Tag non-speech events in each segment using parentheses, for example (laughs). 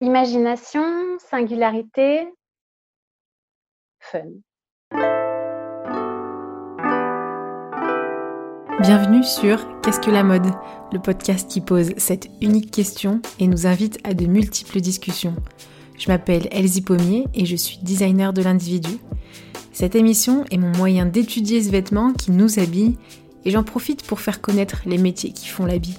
Imagination, singularité, fun. Bienvenue sur Qu'est-ce que la mode Le podcast qui pose cette unique question et nous invite à de multiples discussions. Je m'appelle Elsie Pommier et je suis designer de l'individu. Cette émission est mon moyen d'étudier ce vêtement qui nous habille et j'en profite pour faire connaître les métiers qui font l'habit.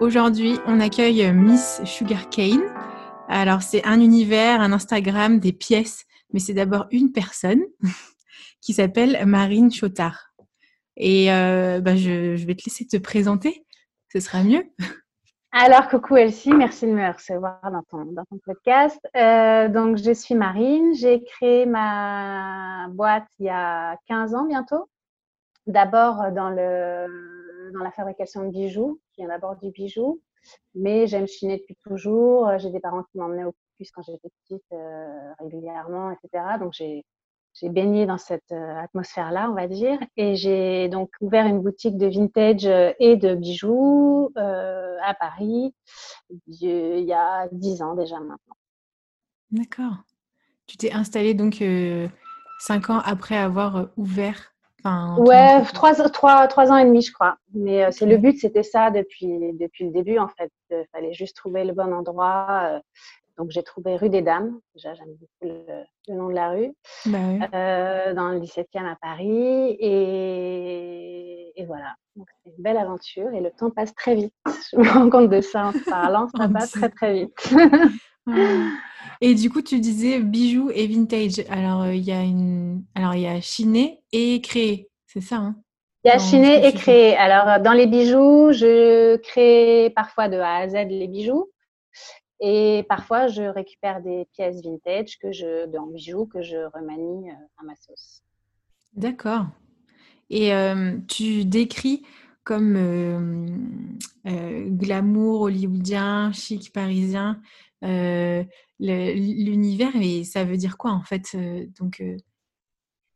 Aujourd'hui, on accueille Miss Sugarcane. Alors, c'est un univers, un Instagram, des pièces, mais c'est d'abord une personne (laughs) qui s'appelle Marine Chotard. Et euh, bah, je, vais te laisser te présenter, ce sera mieux. Alors, coucou Elsie, merci de me recevoir dans ton, podcast. Euh, donc, je suis Marine, j'ai créé ma boîte il y a 15 ans bientôt. D'abord dans le dans la fabrication de bijoux, qui vient d'abord du bijou. Mais j'aime chiner depuis toujours. J'ai des parents qui m'emmenaient au puce quand j'étais petite euh, régulièrement, etc. Donc j'ai baigné dans cette euh, atmosphère-là, on va dire. Et j'ai donc ouvert une boutique de vintage euh, et de bijoux à Paris il y a dix ans déjà maintenant. D'accord. Tu t'es installée donc cinq ans après avoir ouvert ouais, trois, trois, trois, ans et demi, je crois. Mais euh, c'est le but, c'était ça depuis, depuis le début, en fait. Il fallait juste trouver le bon endroit. Euh. donc, j'ai trouvé rue des Dames. Déjà, j'aime beaucoup le, nom de la rue. Bah euh, dans le 17e à Paris. Et, et voilà. C'est une belle aventure et le temps passe très vite. (laughs) Je me rends compte de ça en parlant. Ça passe très, très vite. (laughs) Et du coup, tu disais bijoux et vintage. Alors, il y a une, alors il y a chiné et créé, c'est ça hein? Il y a chiné et créé. Alors, dans les bijoux, je crée parfois de A à Z les bijoux. Et parfois, je récupère des pièces vintage que je, dans bijoux que je remanie à ma sauce. D'accord. Et tu décris comme glamour hollywoodien, chic parisien, l'univers, et ça veut dire quoi en fait donc,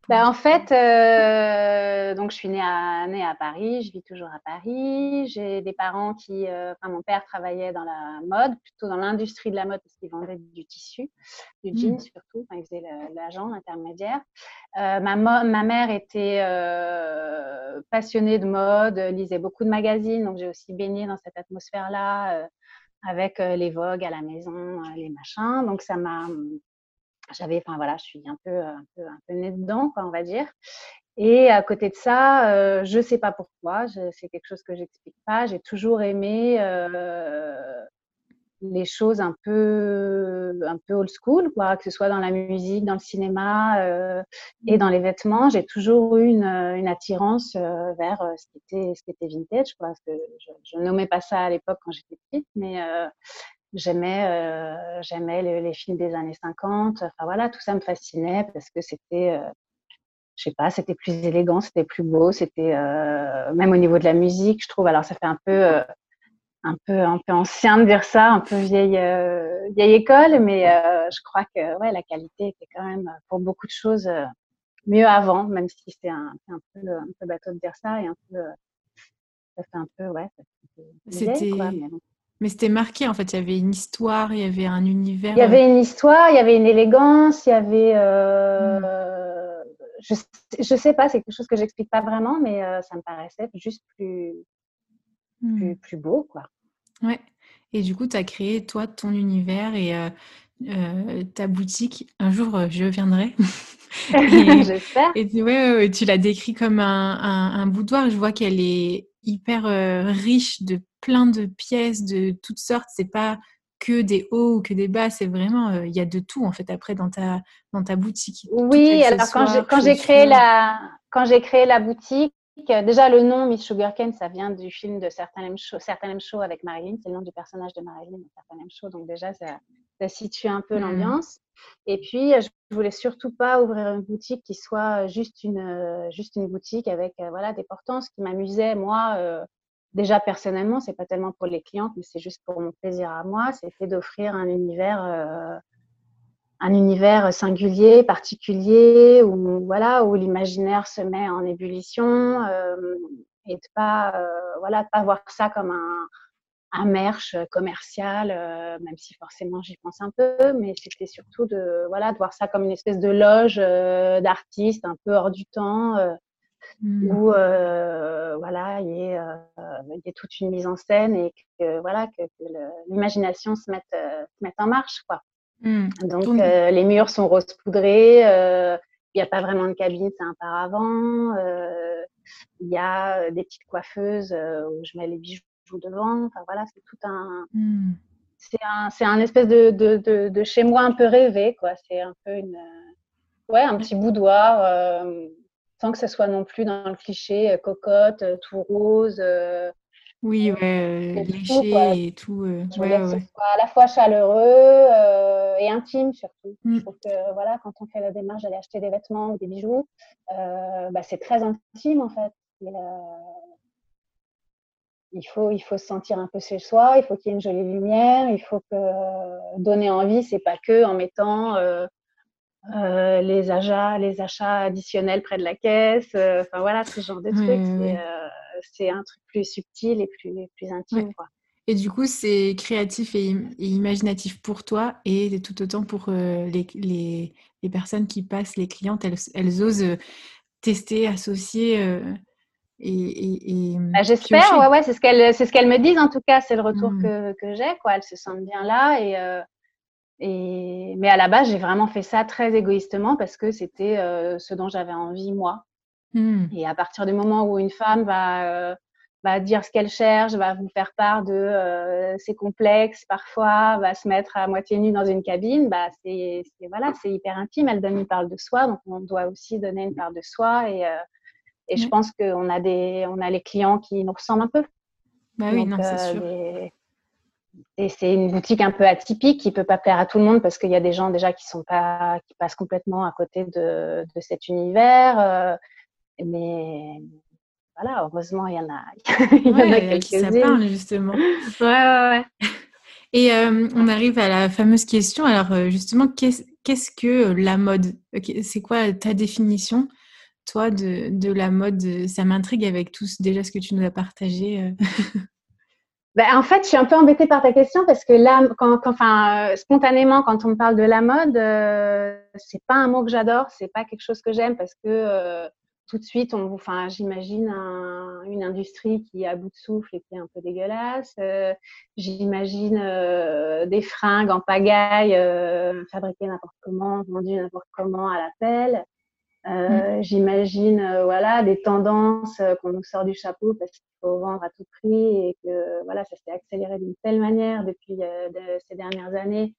bah, en fait, euh, donc je suis née à, née à Paris, je vis toujours à Paris. J'ai des parents qui, euh, enfin mon père travaillait dans la mode, plutôt dans l'industrie de la mode parce qu'il vendait du tissu, du mmh. jean surtout, enfin, il faisait l'agent, l'intermédiaire. Euh, ma, ma mère était passionnée de mode, lisait beaucoup de magazines, donc j'ai aussi baigné dans cette atmosphère-là avec les Vogue à la maison, les machins. Donc ça m'a j'avais, enfin voilà, je suis un peu, un peu, un peu née dedans, quoi, on va dire. Et à côté de ça, euh, je sais pas pourquoi, c'est quelque chose que j'explique pas. J'ai toujours aimé les choses un peu, un peu old school, quoi, que ce soit dans la musique, dans le cinéma euh, et dans les vêtements. J'ai toujours eu une, une attirance euh, vers euh, ce qui était, ce qui était vintage, quoi. que je, je nommais pas ça à l'époque quand j'étais petite, mais euh, J'aimais, les, films des années 50. Enfin voilà, tout ça me fascinait parce que c'était, je sais pas, c'était plus élégant, c'était plus beau, c'était euh, même au niveau de la musique, je trouve. Alors ça fait un peu, euh, un peu, un peu ancien de dire ça, un peu vieille, euh, vieille école, mais euh, je crois que ouais, la qualité était quand même pour beaucoup de choses mieux avant, même si c'est un, un, peu, un peu bateau de dire ça et un peu, ça fait un peu, ouais. C'était. Mais c'était marqué, en fait. Il y avait une histoire, il y avait un univers. Il y avait une histoire, il y avait une élégance, il y avait. Euh, mm. Je ne sais pas, c'est quelque chose que j'explique pas vraiment, mais euh, ça me paraissait juste plus, mm. plus, beau, quoi. Ouais. Et du coup, tu as créé, toi, ton univers et euh, ta boutique. Un jour, je viendrai. (laughs) J'espère. Et, ouais, tu l'as décrit comme un, un, un boudoir. Je vois qu'elle est hyper riche de plein de pièces de toutes sortes. C'est pas que des hauts ou que des bas, c'est vraiment, euh, il y a de tout en fait après dans ta, dans ta boutique. Oui, alors quand j'ai, quand j'ai créé la, quand j'ai créé la boutique, Déjà, le nom Miss Sugarcane, ça vient du film de Certain M. Show, avec Marilyn. C'est le nom du personnage de Marilyn, Certain M. Show. Donc déjà, ça, situe un peu mmh. l'ambiance. Et puis, je voulais surtout pas ouvrir une boutique qui soit juste une, juste une boutique avec voilà, des portants. Ce qui m'amusait, moi, déjà personnellement, c'est pas tellement pour les clientes, mais c'est juste pour mon plaisir à moi, c'était d'offrir un univers un univers singulier, particulier, où voilà, où l'imaginaire se met en ébullition euh, et de pas euh, voilà, pas voir ça comme un, un merch commercial, euh, même si forcément j'y pense un peu, mais c'était surtout de voilà de voir ça comme une espèce de loge d'artistes un peu hors du temps. Mmh. où voilà il y, ait, toute une mise en scène et que voilà que, que l'imagination se mette, se mette en marche quoi. Mmh. Donc, euh, les murs sont rose poudrés. Euh, il n'y a pas vraiment de cabine, c'est un paravent. Euh, il y a des petites coiffeuses où je mets les bijoux devant. Enfin, voilà, c'est tout un. Mmh. C'est un, un espèce de, de, de, chez moi un peu rêvé, quoi. C'est un peu une. Ouais, un petit boudoir, sans que ce soit non plus dans le cliché cocotte, tout rose. Oui, ouais, léché et tout. je voulais que ce soit à la fois chaleureux et intime surtout. Je mmh. trouve que voilà, quand on fait la démarche d'aller acheter des vêtements ou des bijoux, bah, c'est très intime en fait. il faut, il faut se sentir un peu chez soi, il faut qu'il y ait une jolie lumière, il faut que donner envie, c'est pas que en mettant les achats, les achats additionnels près de la caisse, enfin voilà, ce genre de trucs c'est un truc plus subtil et plus, plus intime. Quoi. Et du coup, c'est créatif et, imaginatif pour toi et tout autant pour euh, les, les, les, personnes qui passent, les clientes, elles, elles osent euh, tester, associer. Euh, et, et, bah, J'espère, ouais, ouais, c'est ce qu'elles ce qu'elles me disent en tout cas, c'est le retour mmh. que, que j'ai. Elles se sentent bien là. Et, et... Mais à la base, j'ai vraiment fait ça très égoïstement parce que c'était ce dont j'avais envie moi. Mmh. Et à partir du moment où une femme va, euh, va dire ce qu'elle cherche, va vous faire part de euh, ses complexes parfois, va se mettre à moitié nue dans une cabine, bah c'est voilà, c'est hyper intime. Elle donne une part de soi, donc on doit aussi donner une part de soi. Et, euh, je mmh. pense qu'on a des, on a les clients qui nous ressemblent un peu. Bah oui, non, c'est sûr. Et c'est une boutique un peu atypique qui peut pas plaire à tout le monde parce qu'il y a des gens déjà qui sont pas, qui passent complètement à côté de, de cet univers. Mais voilà, heureusement, il y en a, (laughs) il y en a quelques qui ça parle, justement. (laughs) ouais, ouais, ouais. (laughs) Et euh, on arrive à la fameuse question. Alors, euh, justement, qu'est-ce que la mode? C'est quoi ta définition, toi, de, de la mode? Ça m'intrigue avec tout déjà ce que tu nous as partagé. Euh. Ben, en fait, je suis un peu embêtée par ta question parce que là, quand, enfin, spontanément, quand on me parle de la mode, c'est pas un mot que j'adore, c'est pas quelque chose que j'aime parce que tout de suite, on, enfin, j'imagine une industrie qui est à bout de souffle et qui est un peu dégueulasse. Euh, j'imagine euh, des fringues en pagaille, euh, fabriquées n'importe comment, vendues n'importe comment à l'appel. Mmh. J'imagine voilà des tendances qu'on nous sort du chapeau parce qu'il faut vendre à tout prix et que voilà ça s'est accéléré d'une telle manière depuis ces dernières années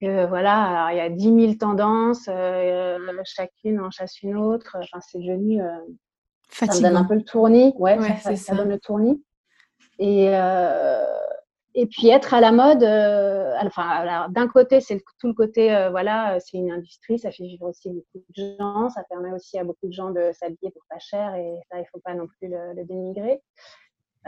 que voilà, il y a 10 000 tendances, euh, chacune en chasse une autre. Enfin, c'est devenu. Euh, ça donne un peu le tournis. Ouais, ça, ça, donne le tournis. Et, euh, et puis être à la mode, enfin, d'un côté, c'est tout le côté, voilà, c'est une industrie, ça fait vivre aussi beaucoup de gens, ça permet aussi à beaucoup de gens de s'habiller pour pas cher et ça, il faut pas non plus le dénigrer.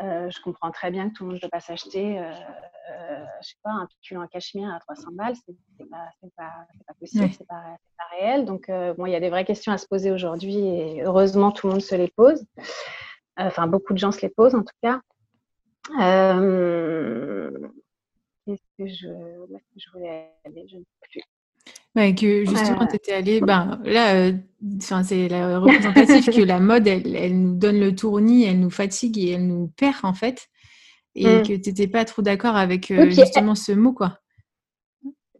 Euh, je comprends très bien que tout le monde ne peut pas s'acheter, euh, euh, je sais pas, un pull en cachemire à 300 balles, c'est pas, pas, pas, possible, c'est pas, pas, réel. Donc, bon, il y a des vraies questions à se poser aujourd'hui et heureusement, tout le monde se les pose. Enfin, beaucoup de gens se les posent en tout cas. Qu'est-ce que je, je voulais aller? Je ne sais plus que justement, tu étais allée, ben, là, euh, c'est la représentatif que la mode, elle, elle, nous donne le tournis, elle nous fatigue et elle nous perd, en fait. Et mm. que tu n'étais pas trop d'accord avec euh, justement ce mot, quoi.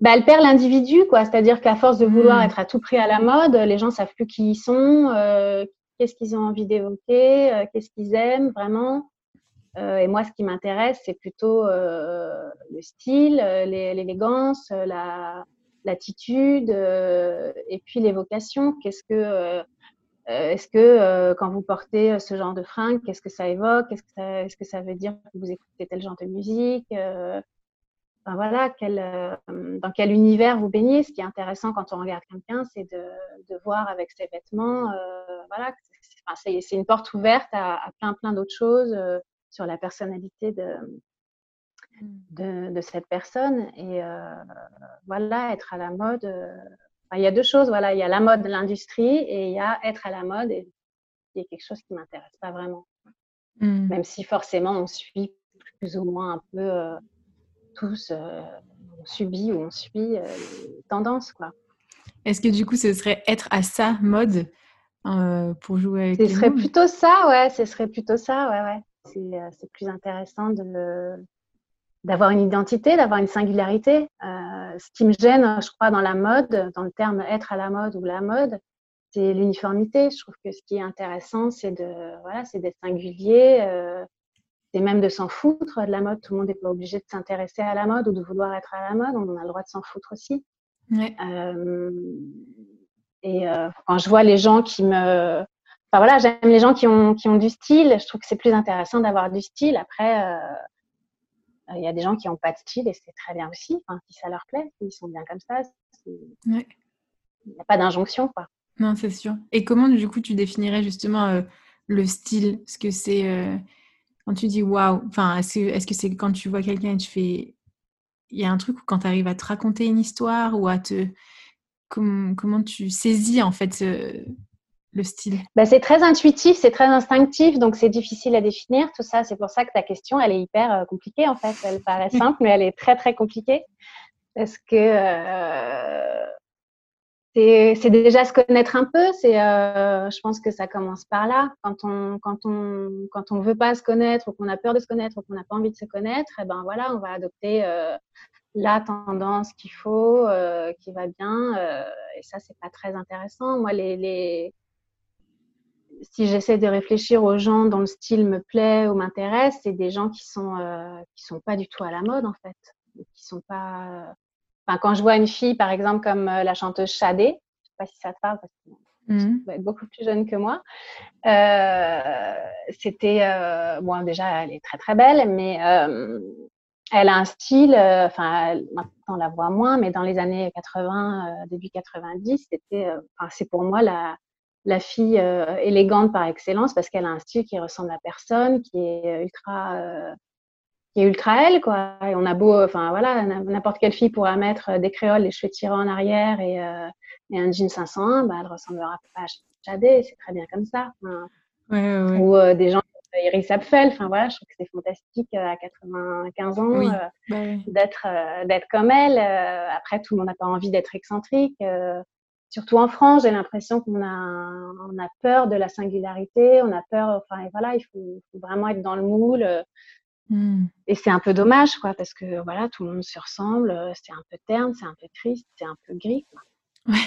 Bah, elle perd l'individu, quoi. C'est-à-dire qu'à force de vouloir mm. être à tout prix à la mode, les gens savent plus qui ils sont, euh, qu'est-ce qu'ils ont envie d'évoquer, qu'est-ce qu'ils aiment vraiment. Et moi, ce qui m'intéresse, c'est plutôt le style, l'élégance, la, l'attitude euh, et puis l'évocation. Qu'est-ce que euh, est-ce que quand vous portez ce genre de fringues, qu'est-ce que ça évoque? Est-ce que, ça, veut dire que vous écoutez tel genre de musique enfin, voilà, dans quel univers vous baignez? Ce qui est intéressant quand on regarde quelqu'un, c'est de, voir avec ses vêtements. voilà, c'est, c'est une porte ouverte à, à plein plein d'autres choses sur la personnalité de, de, de, cette personne. Et euh, voilà, être à la mode. Euh, il y a deux choses. Voilà, il y a la mode, l'industrie, et il y a être à la mode. Et il y a quelque chose qui m'intéresse pas vraiment. Mmh. Même si forcément on suit plus ou moins un peu euh, tous, on subit ou on suit les tendances, quoi. Est-ce que du coup, ce serait être à sa mode pour jouer avec Ce serait plutôt ça, ouais. Ce serait plutôt ça, ouais, ouais. C'est plus intéressant de d'avoir une identité, d'avoir une singularité. Euh, ce qui me gêne, je crois, dans la mode, dans le terme être à la mode ou la mode, c'est l'uniformité. Je trouve que ce qui est intéressant, c'est de voilà, c'est d'être singulier. Euh, c'est même de s'en foutre de la mode. Tout le monde n'est pas obligé de s'intéresser à la mode ou de vouloir être à la mode. On a le droit de s'en foutre aussi. Euh, et euh, quand je vois les gens qui me Enfin voilà, j'aime les gens qui ont, qui ont du style. Je trouve que c'est plus intéressant d'avoir du style. Après, euh, il y a des gens qui n'ont pas de style et c'est très bien aussi. Si ça leur plaît, ils sont bien comme ça. Il n'y a pas d'injonction, quoi. Non, c'est sûr. Et comment, du coup, tu définirais justement euh, le style? Est-ce que c'est euh, quand tu dis waouh Enfin, est-ce que c'est quand tu vois quelqu'un et tu fais. Il y a un truc où quand tu arrives à te raconter une histoire ou à te. Comment, comment tu saisis en fait le style bah, C'est très intuitif, c'est très instinctif, donc c'est difficile à définir tout ça. C'est pour ça que ta question, elle est hyper euh, compliquée en fait. Elle paraît (laughs) simple, mais elle est très très compliquée parce que euh, c'est déjà se connaître un peu. C'est, euh, je pense que ça commence par là. Quand on quand on quand on veut pas se connaître ou qu'on a peur de se connaître ou qu'on n'a pas envie de se connaître, et eh ben voilà, on va adopter la tendance qu'il faut, qui va bien. et ça, c'est pas très intéressant. Moi, les, les si j'essaie de réfléchir aux gens dont le style me plaît ou m'intéresse, c'est des gens qui sont euh, qui sont pas du tout à la mode en fait, qui sont pas. Euh, enfin, quand je vois une fille, par exemple, comme euh, la chanteuse Shadé, je sais pas si ça te parle parce que mmh. être beaucoup plus jeune que moi. C'était bon, déjà, elle est très très belle, mais elle a un style. Enfin, maintenant on la voit moins, mais dans les années 80, début 90, c'était. C'est pour moi la la fille euh, élégante par excellence parce qu'elle a un style qui ressemble à personne, qui est ultra, euh, qui est ultra elle quoi. Et on a beau, enfin voilà, n'importe quelle fille pourra mettre des créoles, les cheveux tirés en arrière et, euh, et un jean 501, bah, elle ressemblera pas à Chadé, c'est très bien comme ça. Ou des gens Iris Apfel, enfin voilà, je trouve que c'est fantastique à 95 ans bah d'être d'être comme elle. après, tout le monde n'a pas envie d'être excentrique surtout en France, j'ai l'impression qu'on a, on a peur de la singularité, on a peur, enfin voilà, il faut, vraiment être dans le moule. Hmm. Et c'est un peu dommage, quoi, parce que voilà, tout le monde se ressemble, c'est un peu terne, c'est un peu triste, c'est un peu gris, quoi. Ouais.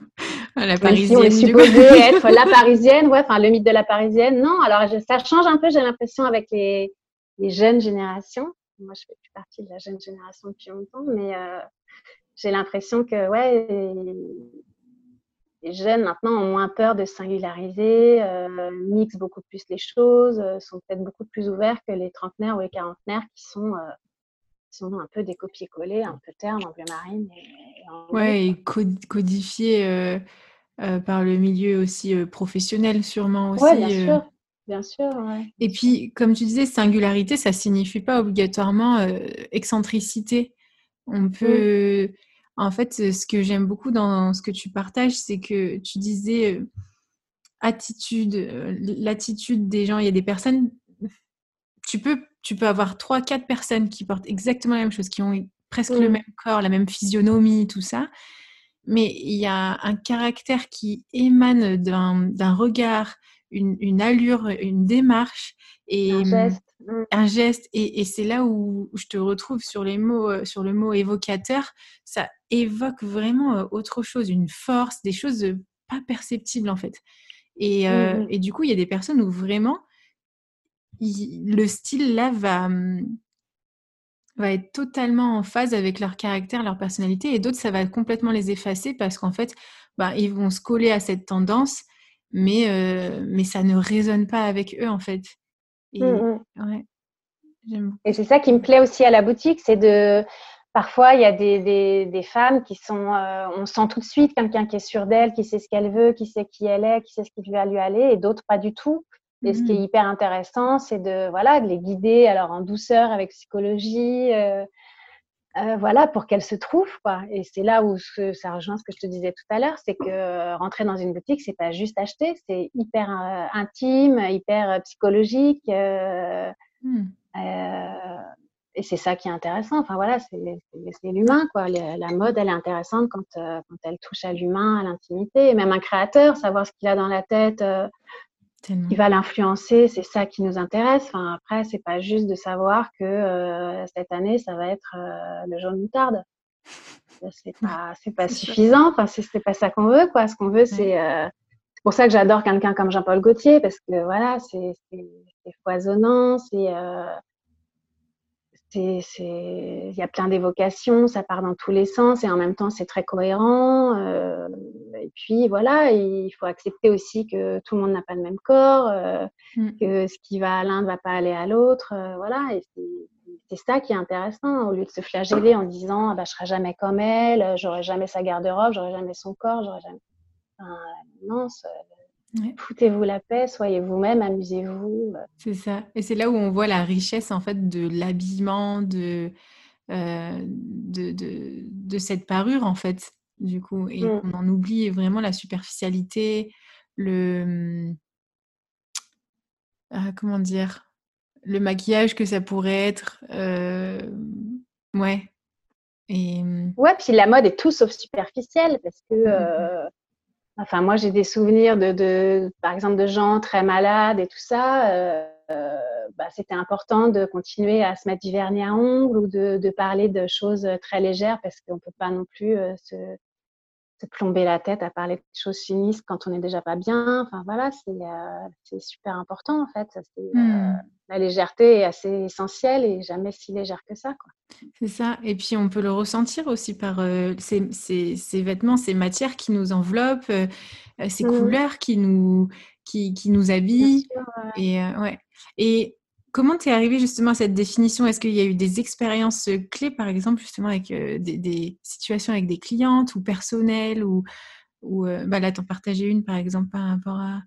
(laughs) La parisienne. on est supposé être (laughs) la parisienne, ouais, enfin le mythe de la parisienne. Non, alors ça change un peu, j'ai l'impression, avec les, les, jeunes générations. Moi, je fais plus partie de la jeune génération depuis longtemps, mais euh, j'ai l'impression que, ouais, les jeunes maintenant ont moins peur de singulariser, euh, mixent beaucoup plus les choses, euh, sont peut-être beaucoup plus ouverts que les trentenaires ou les quarantenaires qui sont, euh, sont un peu des copier-coller, un peu terme, en bleu marine. Et, ouais, et codifiés euh, par le milieu aussi professionnel, sûrement aussi. Ouais, bien sûr. Bien sûr, ouais. Et puis, comme tu disais, singularité, ça signifie pas obligatoirement excentricité. On mmh. En fait, ce que j'aime beaucoup dans ce que tu partages, c'est que tu disais euh, attitude, euh, l'attitude des gens. Il y a des personnes, tu peux, tu peux avoir trois, quatre personnes qui portent exactement la même chose, qui ont presque le même corps, la même physionomie, tout ça. Mais il y a un caractère qui émane d'un regard, une, allure, une démarche et un geste. Mm. Un geste et, c'est là où je te retrouve sur les mots, euh, sur le mot évocateur. Ça évoque vraiment euh, autre chose, une force, des choses euh, pas perceptibles en fait. Et, mm, mm. et du coup, il y a des personnes où vraiment le style là va, va être totalement en phase avec leur caractère, leur personnalité, et d'autres, ça va complètement les effacer parce qu'en fait, bah, ils vont se coller à cette tendance mais, mais ça ne résonne pas avec eux en fait. Et, mmh, mmh. et c'est ça qui me plaît aussi à la boutique, c'est de Parfois, il y a des, des, des femmes qui sont, euh, on sent tout de suite quelqu'un qui est sûr d'elle, qui sait ce qu'elle veut, qui sait qui elle est, qui sait ce qui va lui aller, et d'autres pas du tout. Et ce qui est mmh. hyper intéressant, c'est de voilà de les guider alors en douceur avec psychologie, euh, euh, voilà pour qu'elles se trouvent quoi. Et c'est là où ça rejoint ce que je te disais tout à l'heure, c'est que rentrer dans une boutique, c'est pas juste acheter, c'est hyper intime, hyper psychologique. Mmh et c'est ça qui est intéressant. Enfin voilà, c'est l'humain quoi. La mode, elle est intéressante quand, euh, quand elle touche à l'humain, à l'intimité. Et même un créateur, savoir ce qu'il a dans la tête, euh, qui va l'influencer, c'est ça qui nous intéresse. Enfin après, c'est pas juste de savoir que euh, cette année, ça va être le jaune moutarde. C'est pas, c'est pas suffisant. Enfin c'est pas ça qu'on veut quoi. Ce qu'on veut, c'est c'est pour ça que j'adore quelqu'un comme Jean-Paul Gaultier parce que voilà, c'est foisonnant, c'est il y a plein d'évocations, ça part dans tous les sens et en même temps c'est très cohérent. Euh, et puis voilà, il faut accepter aussi que tout le monde n'a pas le même corps, euh, mm. que ce qui va à l'un ne va pas aller à l'autre. Euh, voilà, et c'est ça qui est intéressant au lieu de se flageller en disant ah bah, je serai jamais comme elle, j'aurai jamais sa garde-robe, j'aurai jamais son corps, j'aurai jamais. Enfin, non, Foutez-vous la paix, soyez vous-même, amusez-vous. C'est ça. Et c'est là où on voit la richesse en fait de l'habillement, de, euh, de, de, cette parure en fait, du coup. Et mm. on en oublie vraiment la superficialité, le... Ah, comment dire Le maquillage que ça pourrait être. Euh... Ouais. Et... Ouais, puis la mode est tout sauf superficielle parce que... Mm, mm, euh, Enfin, moi, j'ai des souvenirs de, par exemple, de gens très malades et tout ça. Euh, bah, c'était important de continuer à se mettre du à ongles ou de, parler de choses très légères parce qu'on ne peut pas non plus euh, se, plomber la tête à parler de choses finistes quand on n'est déjà pas bien. Enfin, voilà, c'est super important en fait. Mmh. la légèreté est assez essentielle et jamais si légère que ça. C'est ça. Et puis, on peut le ressentir aussi par ces, vêtements, ces matières qui nous enveloppent, ces mmh. couleurs qui nous, qui, qui nous habillent. Et, ouais. et comment tu es arrivé justement à cette définition? Est-ce qu'il y a eu des expériences clés, par exemple, justement avec des, situations avec des clientes ou personnelles ou, ou bah là, t'en partageais une, par exemple, par rapport à,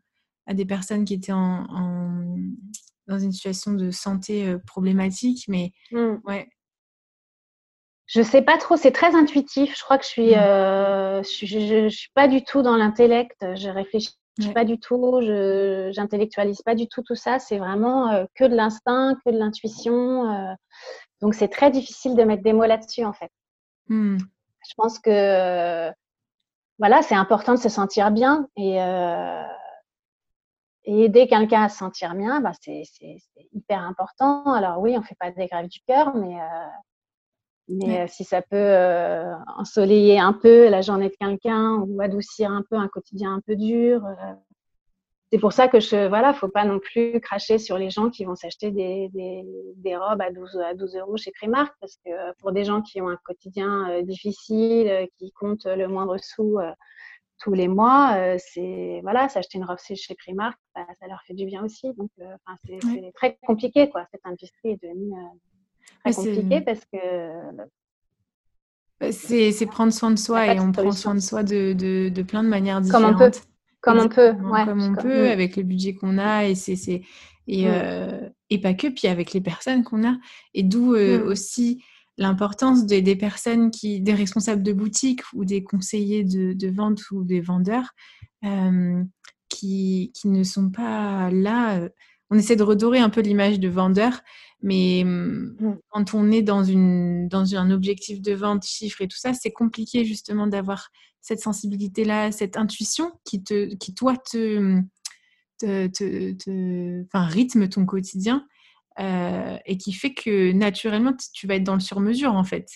à des personnes qui étaient en, dans une situation de santé problématique, mais mmh. ouais, je sais pas trop, c'est très intuitif. Je crois que je suis, mmh. euh, je, suis pas du tout dans l'intellect. Je réfléchis pas du tout, je j'intellectualise pas du tout tout ça. C'est vraiment euh, que de l'instinct, que de l'intuition. Euh. donc c'est très difficile de mettre des mots là-dessus en fait. Mmh. Je pense que voilà, c'est important de se sentir bien et, aider quelqu'un à se sentir bien, bah, c'est hyper important. Alors oui, on fait pas des grèves du cœur, mais mais euh, si ça peut euh, ensoleiller un peu la journée de quelqu'un ou adoucir un peu un quotidien un peu dur, euh, c'est pour ça que je voilà, faut pas non plus cracher sur les gens qui vont s'acheter des, des, des, robes à 12 à 12 euros chez Primark parce que pour des gens qui ont un quotidien difficile, qui comptent le moindre sou tous les mois, c'est voilà, s'acheter une robe chez Primark, bah, ça leur fait du bien aussi. Donc, c'est très compliqué quoi. Cette industrie est devenue c'est compliqué parce que. Bah, c'est prendre soin de soi et on prend soin de soi de, de, plein de manières différentes. Comme on peut. Comme on peut, Comme on peut, avec le budget qu'on a et c'est et, mmh. euh, et pas que, puis avec les personnes qu'on a. Et d'où euh, mmh. aussi l'importance des, des, personnes qui, des responsables de boutique ou des conseillers de, de vente ou des vendeurs euh, qui, qui, ne sont pas là. On essaie de redorer un peu l'image de vendeur, mais mmh, mmh. quand on est dans, une, dans un objectif de vente, chiffre et tout ça, c'est compliqué justement d'avoir cette sensibilité-là, cette intuition qui, te, qui toi, te, te, te, enfin, rythme ton quotidien euh, et qui fait que naturellement, tu vas être dans le sur-mesure en fait.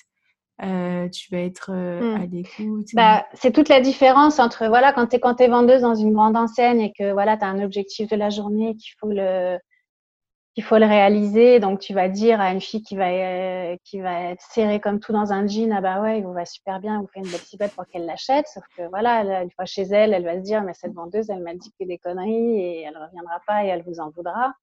Euh, tu vas être euh, à l'écoute. Bah, c'est toute la différence entre voilà quand tu es, quand es vendeuse dans une grande enseigne et que voilà, tu as un objectif de la journée qu'il faut le qu'il faut le réaliser. Donc, tu vas dire à une fille qui va, euh, qui va être serrée comme tout dans un jean, ah bah ouais, il vous va super bien, vous fait une belle cibette pour qu'elle l'achète. Sauf que voilà, une fois chez elle, elle va se dire, mais cette vendeuse, elle m'a dit que des conneries et elle reviendra pas et elle vous en voudra.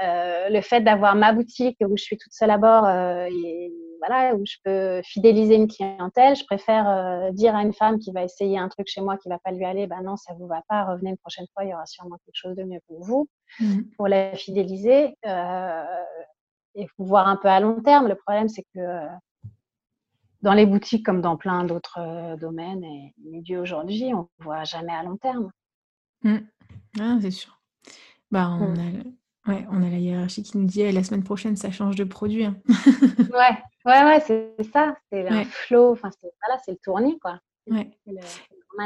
Euh, le fait d'avoir ma boutique où je suis toute seule à bord euh, et voilà où je peux fidéliser une clientèle, je préfère euh, dire à une femme qui va essayer un truc chez moi qui va pas lui aller, ben non ça vous va pas, revenez une prochaine fois, il y aura sûrement quelque chose de mieux pour vous, mmh. pour la fidéliser et voir un peu à long terme. Le problème c'est que dans les boutiques comme dans plein d'autres domaines et milieux aujourd'hui, on voit jamais à long terme. Mmh. Ah, c'est sûr. Bah, on mmh. a Ouais, on a la hiérarchie qui nous dit la semaine prochaine, ça change de produit. Hein. (laughs) ouais, ouais, ouais, c'est ça. C'est un flow. Enfin, c'est voilà, le tournis, quoi. Ouais.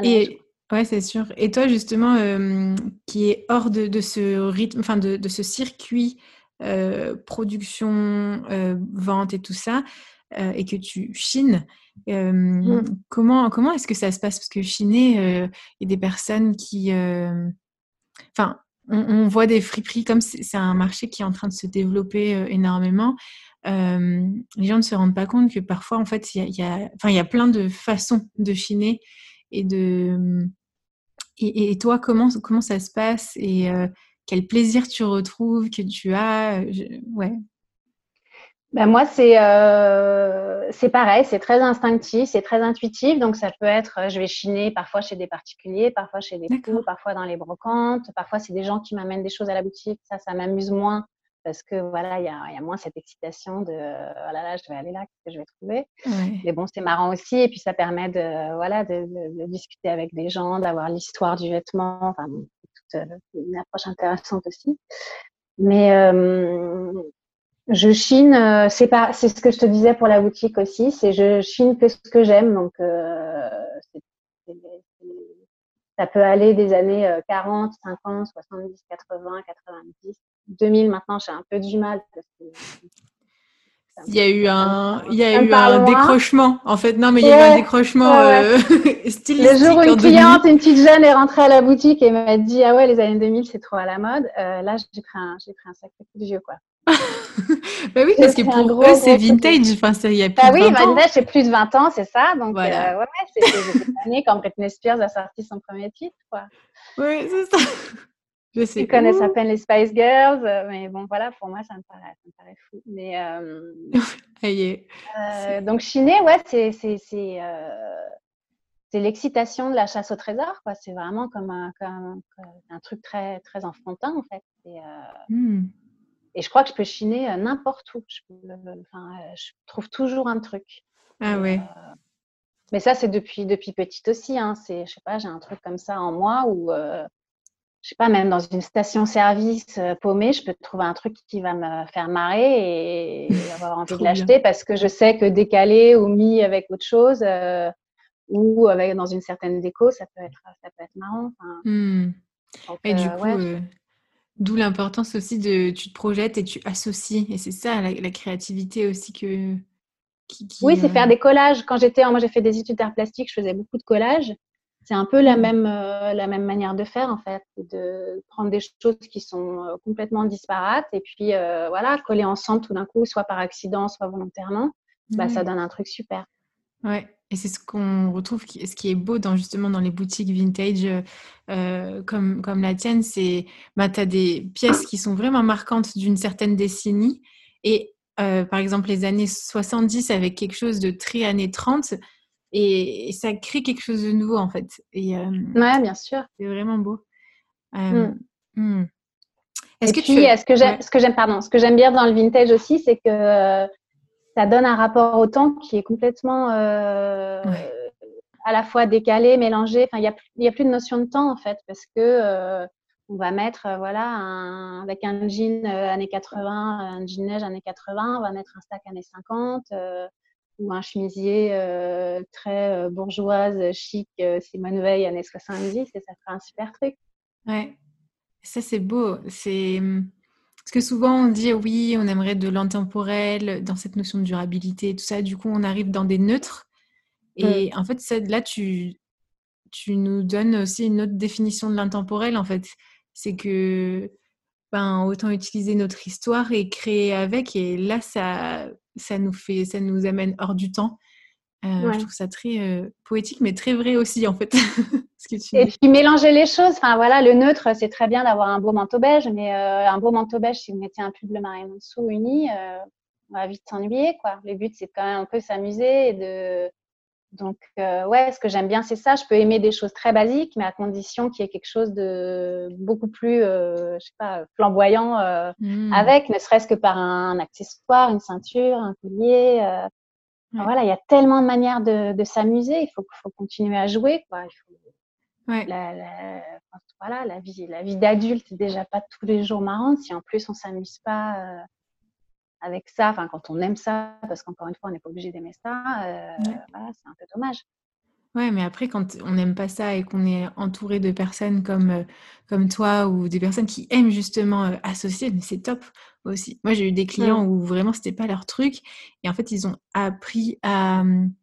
Et ouais, c'est sûr. Et toi, justement, euh, qui est hors de, ce rythme, enfin de, ce circuit euh, production, euh, vente et tout ça, et que tu chines. Mmh. Comment, comment est-ce que ça se passe? Parce que chiner, il y a des personnes qui. Enfin, on, voit des friperies comme c'est un marché qui est en train de se développer euh, énormément. Euh, les gens ne se rendent pas compte que parfois, en fait, il y a, plein de façons de chiner et de. Et, toi, comment, comment ça se passe et euh, quel plaisir tu retrouves, que tu as Ouais, ben moi, c'est euh, c'est pareil, c'est très instinctif, c'est très intuitif. Donc, ça peut être, je vais chiner parfois chez des particuliers, parfois chez des fous, parfois dans les brocantes, parfois c'est des gens qui m'amènent des choses à la boutique. Ça, ça m'amuse moins parce que voilà, il y a, y a, moins cette excitation de oh là là, je vais aller là, qu'est-ce que je vais trouver. Mais bon, c'est marrant aussi, et puis ça permet de voilà de, de, discuter avec des gens, d'avoir l'histoire du vêtement, enfin, toute euh, une approche intéressante aussi. Mais euh, je chine, euh, c'est pas, c'est ce que je te disais pour la boutique aussi, c'est je chine que ce que j'aime, donc euh, ça peut aller des années 40, 50, 70, 80, 90, 2000 maintenant, j'ai un peu du mal parce que il y a eu un, il y a eu un décrochement. En fait, non, mais il y a eu un décrochement euh, (laughs) stylistique. Le jour où une cliente, une petite jeune, est rentrée à la boutique et m'a dit ah ouais les années 2000 c'est trop à la mode. Euh, là j'ai pris un, j'ai pris un sacré coup de vieux quoi. (laughs) bah oui, parce que pour eux c'est vintage. Enfin, il y a plus bah de oui, 20 ans. vintage c'est plus de 20 ans, c'est ça. Donc voilà. euh, ouais, c'était cette année quand Britney Spears a sorti son premier titre quoi. Oui, c'est ça. Je sais. Ils connaissent à peine les Spice Girls, euh, mais bon, voilà, pour moi, ça me paraît, ça me paraît fou. Mais, (laughs) euh, euh, donc, chiner, ouais, c'est, c'est, c'est, c'est l'excitation de la chasse au trésor, quoi. C'est vraiment comme un, comme, un truc très, très enfantin, en fait. Et, mmh. et je crois que je peux chiner n'importe où. Je, enfin, je trouve toujours un truc. Ah ouais. mais ça, c'est depuis, depuis petite aussi. Hein. C'est, je sais pas, j'ai un truc comme ça en moi où je sais pas, même dans une station-service euh, paumée, je peux trouver un truc qui va me faire marrer et, (laughs) avoir envie de l'acheter parce que je sais que décalé ou mis avec autre chose euh, ou avec dans une certaine déco, ça peut être, ça peut être marrant. Mmh. et du euh, coup, d'où l'importance aussi de tu te projettes et tu associes. Et c'est ça la, créativité aussi que. oui, c'est faire des collages. Quand j'étais, moi j'ai fait des études d'art plastique, je faisais beaucoup de collages. C'est un peu la mmh. même, euh, la même manière de faire, en fait, de prendre des choses qui sont euh, complètement disparates et puis, euh, voilà, coller ensemble tout d'un coup, soit par accident, soit volontairement. Bah, ça donne un truc super. Ouais, et c'est ce qu'on retrouve, ce qui est beau dans justement dans les boutiques vintage comme, comme la tienne, c'est bah, tu as des pièces qui sont vraiment marquantes d'une certaine décennie. Et par exemple, les années 70 avec quelque chose de très années 30, et, ça crée quelque chose de nouveau en fait. Et, euh, ouais, bien sûr. C'est vraiment beau. Euh, mm. Hmm. Est-ce que puis, tu... ce que j'aime, ce que j'aime, pardon, ce que j'aime bien dans le vintage aussi, c'est que euh, ça donne un rapport au temps qui est complètement à la fois décalé, mélangé. Enfin, il n'y a, a, plus de notion de temps en fait, parce que on va mettre, voilà, avec un jean années 80, un jean neige années 80, on va mettre un stack années 50 ou un chemisier euh, très euh, bourgeoise, chic, euh, Simone Veil, années 70, et ça fera un super truc. Ouais, ça c'est beau. C'est hum, parce que souvent on dit oui, on aimerait de l'intemporel dans cette notion de durabilité et tout ça. Du coup, on arrive dans des neutres. Et mm. en fait, là, tu, tu nous donnes aussi une autre définition de l'intemporel. En fait, c'est que ben, autant utiliser notre histoire et créer avec. Et là, ça, ça nous fait, ça nous amène hors du temps. Euh, je trouve ça très euh, poétique, mais très vrai aussi, en fait. (laughs) et puis mélanger les choses. Enfin voilà, le neutre, c'est très bien d'avoir un beau manteau beige, mais euh, un beau manteau beige, si vous mettez un pull bleu marine en dessous uni, on va vite s'ennuyer, quoi. Le but, c'est quand même un peu s'amuser et de. Donc, ouais, ce que j'aime bien, c'est ça. Je peux aimer des choses très basiques, mais à condition qu'il y ait quelque chose de beaucoup plus, je sais pas, flamboyant mmh. avec, ne serait-ce que par un accessoire, une ceinture, un collier voilà, il y a tellement de manières de, s'amuser. Il faut, faut, continuer à jouer. Quoi. la, voilà, la vie, la vie d'adulte n'est déjà pas tous les jours marrante. Si en plus on s'amuse pas euh, avec ça, enfin quand on aime ça, parce qu'encore une fois on n'est pas obligé d'aimer ça, euh, voilà, c'est un peu dommage. Ouais, mais après, quand on n'aime pas ça et qu'on est entouré de personnes comme, euh, comme toi ou des personnes qui aiment justement euh, associer, c'est top aussi. Moi, j'ai eu des clients où vraiment c'était pas leur truc et en fait, ils ont appris à. Mmh,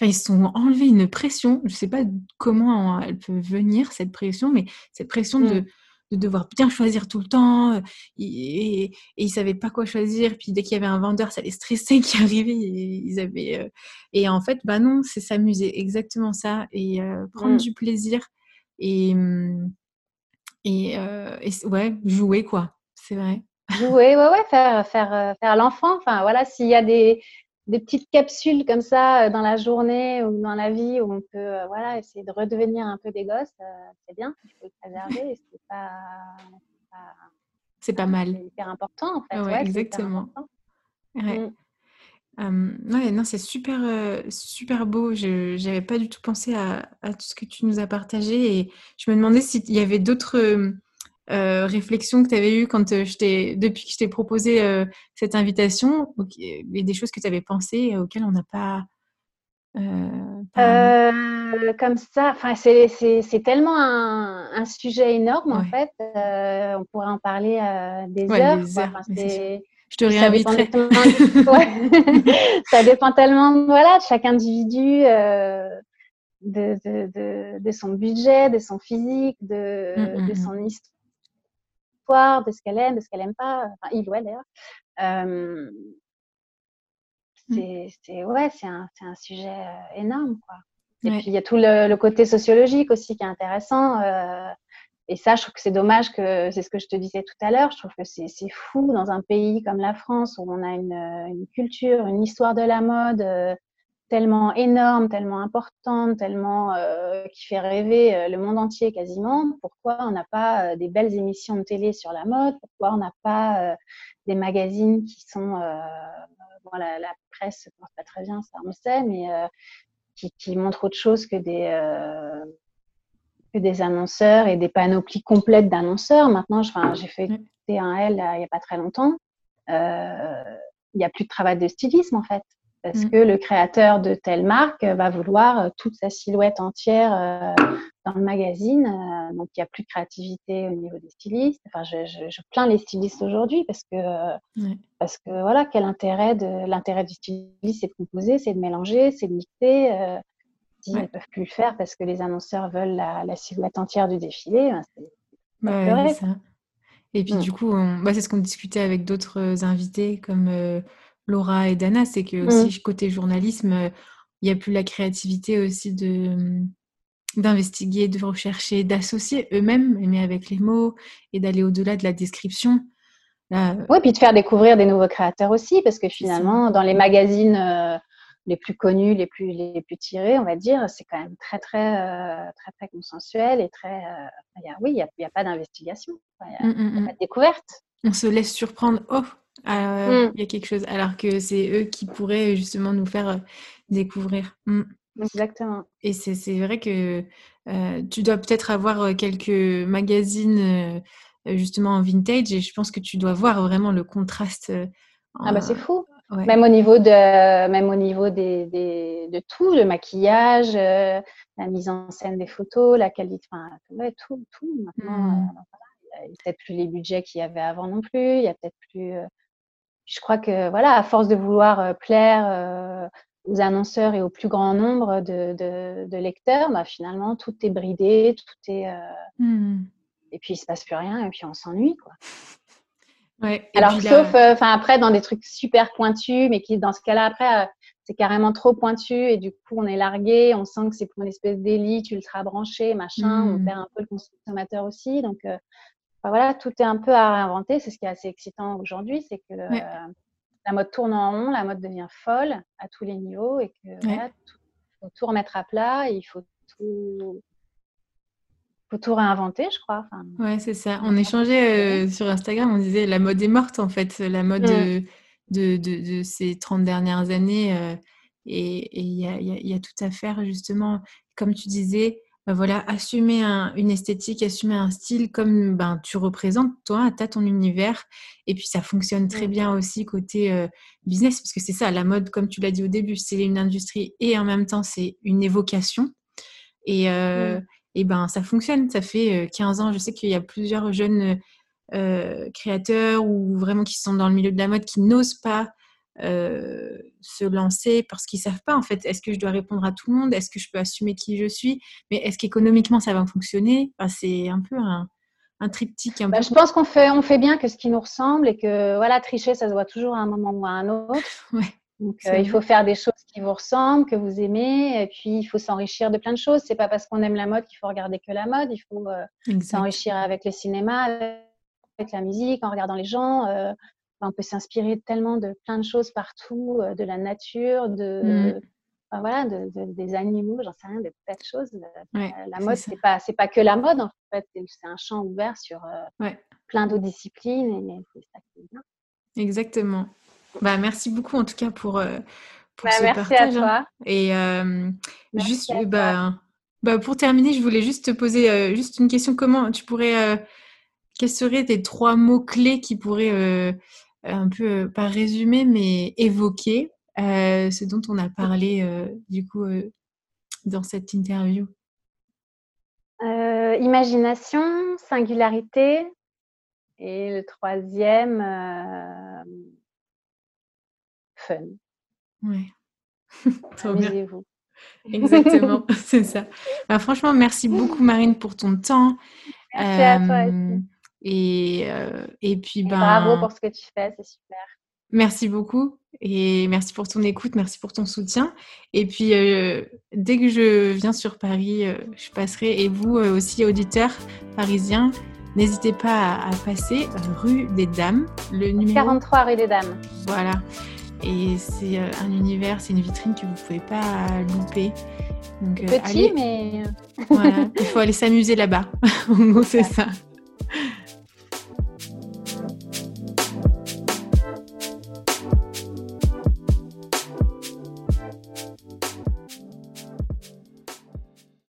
enfin, ils se sont enlevés une pression. Je sais pas comment elle peut venir, cette pression, mais cette pression de mmh de devoir bien choisir tout le temps. Euh, et, et, ils savaient pas quoi choisir. Puis dès qu'il y avait un vendeur, ça les stressait (laughs) qui arrivait. Et, ils avaient, euh, et en fait, bah non, c'est s'amuser, exactement ça. Et euh, prendre mmh. du plaisir. Et, mmh, et, ouais, jouer, quoi. C'est vrai. Jouer, ouais, ouais, faire, faire, faire l'enfant. Enfin, voilà, s'il y a des, des petites capsules comme ça euh, dans la journée ou dans la vie où on peut euh, voilà, essayer de redevenir un peu des gosses, euh, c'est bien, il faut le préserver c'est pas, c'est pas mal. C'est hyper important en fait. ouais, exactement. Ouais. Ouais. non, c'est super, super beau. Je n'avais pas du tout pensé à, à, tout ce que tu nous as partagé et je me demandais s'il y avait d'autres euh, réflexions que tu avais eues quand euh, je depuis que je t'ai proposé euh, cette invitation et des choses que tu avais pensées auxquelles on n'a pas. comme ça, c'est tellement un, sujet énorme en fait. on pourrait en parler des heures. je te réinviterai. (laughs) (laughs) Ça dépend tellement voilà, de chaque individu. De, de, de, son budget, de son physique, de, mmh, mmh, de mmh. son histoire de ce qu'elle aime, de ce qu'elle aime pas, enfin, il ou elle d'ailleurs. Euh, c'est ouais, c'est un, un, sujet euh, énorme. Quoi. Et puis il y a tout le, côté sociologique aussi qui est intéressant. Euh, et ça, je trouve que c'est dommage que c'est ce que je te disais tout à l'heure. Je trouve que c'est fou dans un pays comme la France où on a une, une culture, une histoire de la mode tellement énorme, tellement importante, tellement euh, qui fait rêver euh, le monde entier quasiment. Pourquoi on n'a pas euh, des belles émissions de télé sur la mode? Pourquoi on n'a pas des magazines qui sont, bon, la, la, presse porte pas très bien, ça on sait, mais qui, qui, montrent autre chose que des que des annonceurs et des panoplies complètes d'annonceurs. Maintenant, j'ai fait un L il n'y a pas très longtemps. Il n'y a plus de travail de stylisme en fait parce mm. que le créateur de telle marque va vouloir euh, toute sa silhouette entière euh, dans le magazine. Euh, donc, il n'y a plus de créativité au niveau des stylistes. Enfin, je, plains les stylistes aujourd'hui parce que, parce que voilà, quel intérêt de l'intérêt du styliste, c'est de composer, c'est de mélanger, c'est de mixer. S'ils ne peuvent plus le faire parce que les annonceurs veulent la, silhouette entière du défilé, ben, c'est bah, ça. Et puis, mm. du coup, bah, c'est ce qu'on discutait avec d'autres invités comme Laura et Dana, c'est que aussi mmh. côté journalisme, euh, il n'y a plus la créativité aussi de mmh, d'investiguer, de rechercher, d'associer eux-mêmes, mais avec les mots et d'aller au-delà de la description. Là, oui, puis de faire découvrir des nouveaux créateurs aussi, parce que finalement, dans les magazines euh, les plus connus, les plus, les plus tirés, on va dire, c'est quand même très, très, euh, très, très consensuel et très. oui, il n'y a, pas d'investigation, il n'y a, mmh, pas de découverte. On se laisse surprendre. Oh, euh, mm. il y a quelque chose, alors que c'est eux qui pourraient justement nous faire euh, découvrir. Mm. Exactement. Et c'est vrai que euh, tu dois peut-être avoir quelques magazines justement en vintage et je pense que tu dois voir vraiment le contraste. Ah bah c'est fou. Même au niveau de, même au niveau des, des, de tout, le maquillage, la mise en scène des photos, la qualité, enfin, tout, tout. Maintenant, mm. il n'y a peut-être plus les budgets qu'il y avait avant non plus. Il y a peut-être plus je crois que voilà, à force de vouloir euh, plaire euh, aux annonceurs et au plus grand nombre de, lecteurs, bah, finalement, tout est bridé, tout est. Euh, mmh. et puis il se passe plus rien et puis on s'ennuie quoi. Ouais, Alors sauf, enfin après dans des trucs super pointus, mais qui dans ce cas-là après c'est carrément trop pointu et du coup on est largué, on sent que c'est pour une espèce d'élite ultra branchée, machin, on Mmh. perd un peu le consommateur aussi. Donc enfin, voilà, tout est un peu à réinventer. C'est ce qui est assez excitant aujourd'hui, c'est que Ouais. euh, la mode tourne en rond, la mode devient folle à tous les niveaux et que voilà, tout, faut tout remettre à plat et il faut tout, faut tout réinventer, je crois. Enfin, Ouais, c'est ça. On échangeait euh, sur Instagram, on disait la mode est morte en fait, la mode Mm. de, de, de, de ces 30 dernières années. euh, et il y y a tout à faire justement, comme tu disais, bah voilà, assumer un, une esthétique, assumer un style comme ben, tu représentes, toi, tu as ton univers. Et puis ça fonctionne très Mm. bien aussi côté euh, business, parce que c'est ça, la mode, comme tu l'as dit au début, c'est une industrie et en même temps c'est une évocation. Et, euh, Mm. et ben ça fonctionne. Ça fait euh, 15 ans. Je sais qu'il y a plusieurs jeunes euh, créateurs ou vraiment qui sont dans le milieu de la mode qui n'osent pas euh, se lancer parce qu'ils savent pas en fait. Est-ce que je dois répondre à tout le monde? Est-ce que je peux assumer qui je suis? Mais est-ce qu'économiquement ça va fonctionner? Enfin, C'est un peu un, un triptyque. Un bah, peu... Je pense qu'on fait, on fait bien que ce qui nous ressemble et que voilà, tricher, ça se voit toujours à un moment ou à un autre. (laughs) Ouais. Donc, euh, il faut faire des choses qui vous ressemblent, que vous aimez, et puis il faut s'enrichir de plein de choses. C'est pas parce qu'on aime la mode qu'il faut regarder que la mode. Il faut euh, s'enrichir avec les cinémas, avec la musique, en regardant les gens. Euh, on peut s'inspirer tellement de plein de choses partout, euh, de la nature, de, Mm. enfin, voilà, de, de, des animaux, j'en sais rien, de plein de choses. Ouais, la mode, c'est pas, c'est pas que la mode en fait. C'est un champ ouvert sur euh, ouais. plein d'autres disciplines, et ça qui est bien. Exactement. Bah, merci beaucoup en tout cas pour, euh, pour bah, ce merci partage. à toi. Hein. Et euh, merci juste, à bah, bah, pour terminer, je voulais juste te poser euh, juste une question. Comment tu pourrais, euh, quels seraient tes trois mots clés qui pourraient euh, un peu, pas résumer, mais évoquer euh, ce dont on a parlé euh, du coup dans cette interview Euh, Imagination, singularité. Et le troisième, euh, fun. Ouais. (laughs) Amusez-vous. Exactement, (laughs) c'est ça. Bah, franchement, merci beaucoup Marine pour ton temps. Merci euh, à toi aussi. Et, euh, et puis, ben, bravo pour ce que tu fais, c'est super. Merci beaucoup et merci pour ton écoute, merci pour ton soutien. Et puis, euh, dès que je viens sur Paris, euh, je passerai. Et vous euh, aussi, auditeurs parisiens, n'hésitez pas à, à, passer rue des Dames, le numéro 43 rue des Dames. Voilà. Et c'est un univers, c'est une vitrine que vous ne pouvez pas louper. Donc, Petit, allez... mais. voilà, il faut (laughs) aller s'amuser là-bas. (laughs) c'est ça.